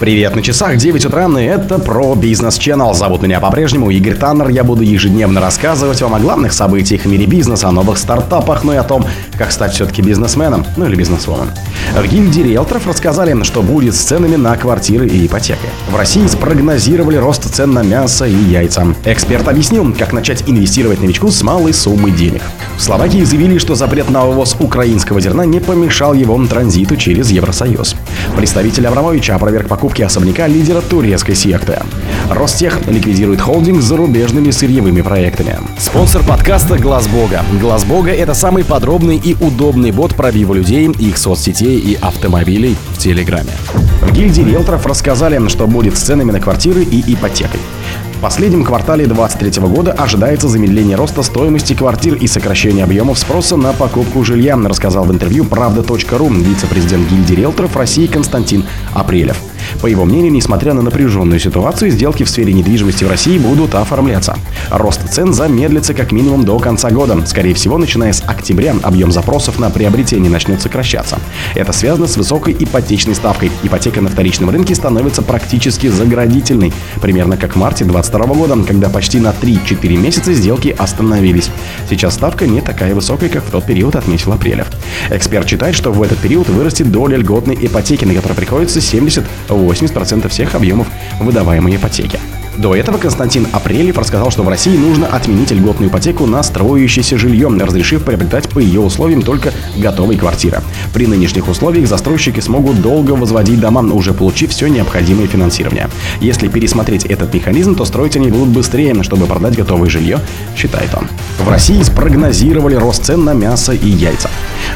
Привет на часах, 9 утра, и это про бизнес Channel. Зовут меня по-прежнему Игорь Таннер. Я буду ежедневно рассказывать вам о главных событиях в мире бизнеса, о новых стартапах, ну и о том, как стать все-таки бизнесменом, ну или бизнесвомен. В гильдии риэлторов рассказали, что будет с ценами на квартиры и ипотеки. В России спрогнозировали рост цен на мясо и яйца. Эксперт объяснил, как начать инвестировать новичку с малой суммы денег. В Словакии заявили, что запрет на вывоз украинского зерна не помешал его транзиту через Евросоюз. Представитель Абрамовича опроверг покупки особняка лидера турецкой секты. Ростех ликвидирует холдинг с зарубежными сырьевыми проектами. Спонсор подкаста Глаз Бога. Глаз Бога это самый подробный и удобный бот пробива людей, их соцсетей и автомобилей в Телеграме. В гильдии риэлторов рассказали, что будет с ценами на квартиры и ипотекой. В последнем квартале 2023 года ожидается замедление роста стоимости квартир и сокращение объемов спроса на покупку жилья, рассказал в интервью правда.ру вице-президент гильдии риэлторов России Константин Апрелев. По его мнению, несмотря на напряженную ситуацию, сделки в сфере недвижимости в России будут оформляться. Рост цен замедлится как минимум до конца года. Скорее всего, начиная с октября объем запросов на приобретение начнет сокращаться. Это связано с высокой ипотечной ставкой. Ипотека на вторичном рынке становится практически заградительной. Примерно как в марте 2022 года, когда почти на 3-4 месяца сделки остановились. Сейчас ставка не такая высокая, как в тот период, отметил Апрелев. Эксперт считает, что в этот период вырастет доля льготной ипотеки, на которой приходится 70 80% всех объемов выдаваемой ипотеки. До этого Константин Апрелев рассказал, что в России нужно отменить льготную ипотеку на строящееся жилье, разрешив приобретать по ее условиям только готовые квартиры. При нынешних условиях застройщики смогут долго возводить дома, уже получив все необходимое финансирование. Если пересмотреть этот механизм, то строить они будут быстрее, чтобы продать готовое жилье, считает он. В России спрогнозировали рост цен на мясо и яйца.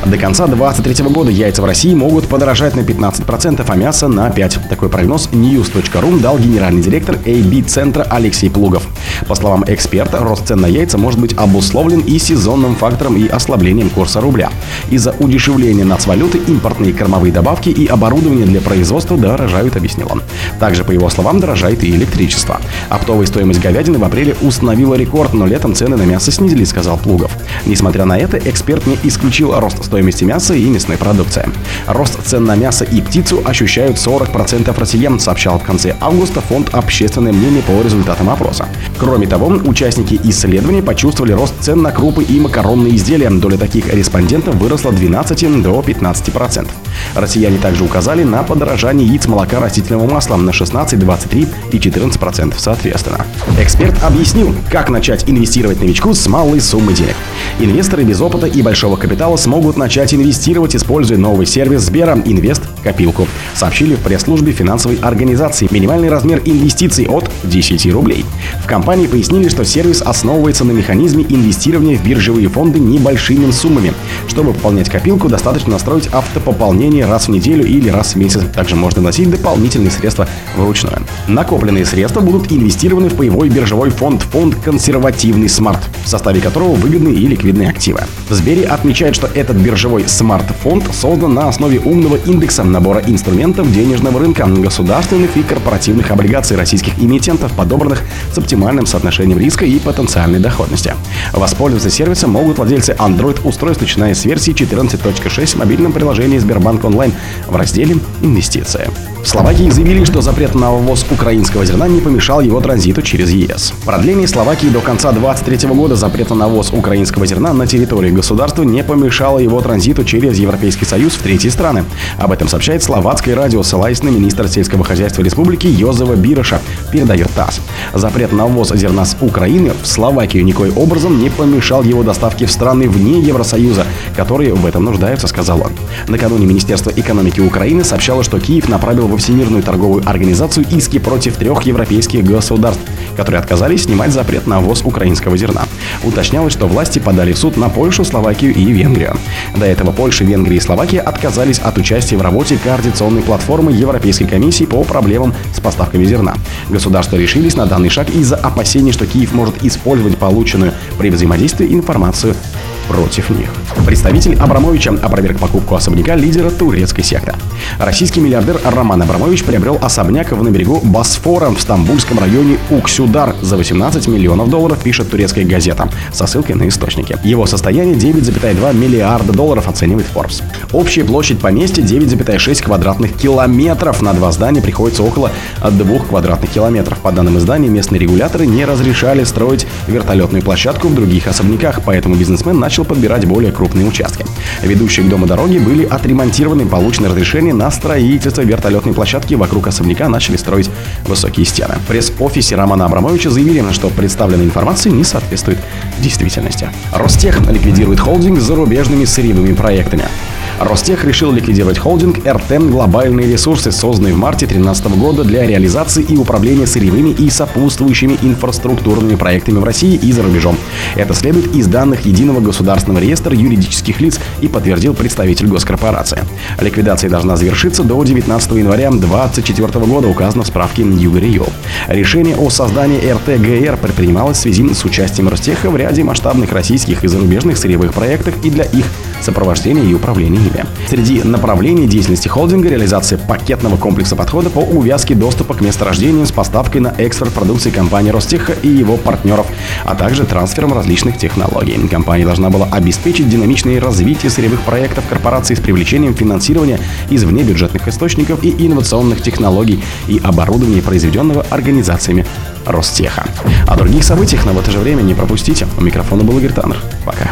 До конца 2023 года яйца в России могут подорожать на 15%, а мясо на 5%. Такой прогноз news.ru дал генеральный директор AB-центра Алексей Плугов. По словам эксперта, рост цен на яйца может быть обусловлен и сезонным фактором и ослаблением курса рубля. Из-за удешевления нацвалюты импортные кормовые добавки и оборудование для производства дорожают, объяснил он. Также, по его словам, дорожает и электричество. Оптовая стоимость говядины в апреле установила рекорд, но летом цены на мясо снизились, сказал Плугов. Несмотря на это, эксперт не исключил рост стоимости мяса и мясной продукции. Рост цен на мясо и птицу ощущают 40% россиян, сообщал в конце августа фонд «Общественное мнение» по результатам опроса. Кроме того, участники исследования почувствовали рост цен на крупы и макаронные изделия. Доля таких респондентов выросла 12 до 15%. Россияне также указали на подорожание яиц, молока, растительного масла на 16, 23 и 14% соответственно. Эксперт объяснил, как начать инвестировать новичку с малой суммы денег. Инвесторы без опыта и большого капитала смогут начать инвестировать, используя новый сервис Сбера «Инвест Копилку», сообщили в пресс-службе финансовой организации. Минимальный размер инвестиций от 10 рублей. В компании пояснили, что сервис основывается на механизме инвестирования в биржевые фонды небольшими суммами. Чтобы пополнять копилку, достаточно настроить автопополнение раз в неделю или раз в месяц. Также можно вносить дополнительные средства вручную. Накопленные средства будут инвестированы в паевой биржевой фонд, фонд «Консервативный смарт», в составе которого выгодные и ликвидные активы. В Сбере отмечают, что этот биржевой смарт-фонд создан на основе умного индекса набора инструментов денежного рынка, государственных и корпоративных облигаций российских эмитентов, подобранных с оптимальным соотношением риска и потенциальной доходности. Воспользоваться сервисом могут владельцы Android-устройств, начиная с версии 14.6 в мобильном приложении Сбербанк онлайн в разделе «Инвестиции». В Словакии заявили, что запрет на ввоз украинского зерна не помешал его транзиту через ЕС. Продление Словакии до конца 2023 года запрета на ввоз украинского зерна на территории государства не помешало его транзиту через Европейский Союз в третьи страны. Об этом сообщает словацкое радио, ссылаясь на министра сельского хозяйства республики Йозева Бироша, передает ТАСС. Запрет на ввоз зерна с Украины в Словакию никоим образом не помешал его доставке в страны вне Евросоюза, которые в этом нуждаются, сказал он. Накануне Министерство экономики Украины сообщало, что Киев направил во Всемирную торговую организацию иски против трех европейских государств, которые отказались снимать запрет на ввоз украинского зерна. Уточнялось, что власти подали в суд на Польшу, Словакию и Венгрию. До этого Польша, Венгрия и Словакия отказались от участия в работе координационной платформы Европейской комиссии по проблемам с поставками зерна. Государства решились на данный шаг из-за опасений, что Киев может использовать полученную при взаимодействии информацию против них. Представитель Абрамовича опроверг покупку особняка лидера турецкой секты. Российский миллиардер Роман Абрамович приобрел особняк на берегу Босфора в стамбульском районе Уксюдар за 18 миллионов долларов, пишет турецкая газета, со ссылкой на источники. Его состояние 9,2 миллиарда долларов оценивает Forbes. Общая площадь поместья 9,6 квадратных километров. На два здания приходится около 2 квадратных километров. По данным издания, местные регуляторы не разрешали строить вертолетную площадку в других особняках, поэтому бизнесмен начал подбирать более крупные участки. Ведущие к дому дороги были отремонтированы, получено разрешение на строительство вертолетной площадки. Вокруг особняка начали строить высокие стены. В пресс-офисе Романа Абрамовича заявили, что представленная информация не соответствует действительности. Ростех ликвидирует холдинг с зарубежными сырьевыми проектами. Ростех решил ликвидировать холдинг РТН «Глобальные ресурсы», созданный в марте 2013 года для реализации и управления сырьевыми и сопутствующими инфраструктурными проектами в России и за рубежом. Это следует из данных Единого государственного реестра юридических лиц и подтвердил представитель госкорпорации. Ликвидация должна завершиться до 19 января 2024 года, указано в справке Югорию. Решение о создании РТГР предпринималось в связи с участием Ростеха в ряде масштабных российских и зарубежных сырьевых проектах и для их сопровождения и управления ими. Среди направлений деятельности холдинга реализация пакетного комплекса подхода по увязке доступа к месторождениям с поставкой на экспорт продукции компании Ростеха и его партнеров, а также трансфером различных технологий. Компания должна была обеспечить динамичное развитие сырьевых проектов корпорации с привлечением финансирования из внебюджетных источников и инновационных технологий и оборудования, произведенного организациями Ростеха. О других событиях, но в это же время не пропустите. У микрофона был Игорь Таннер. Пока.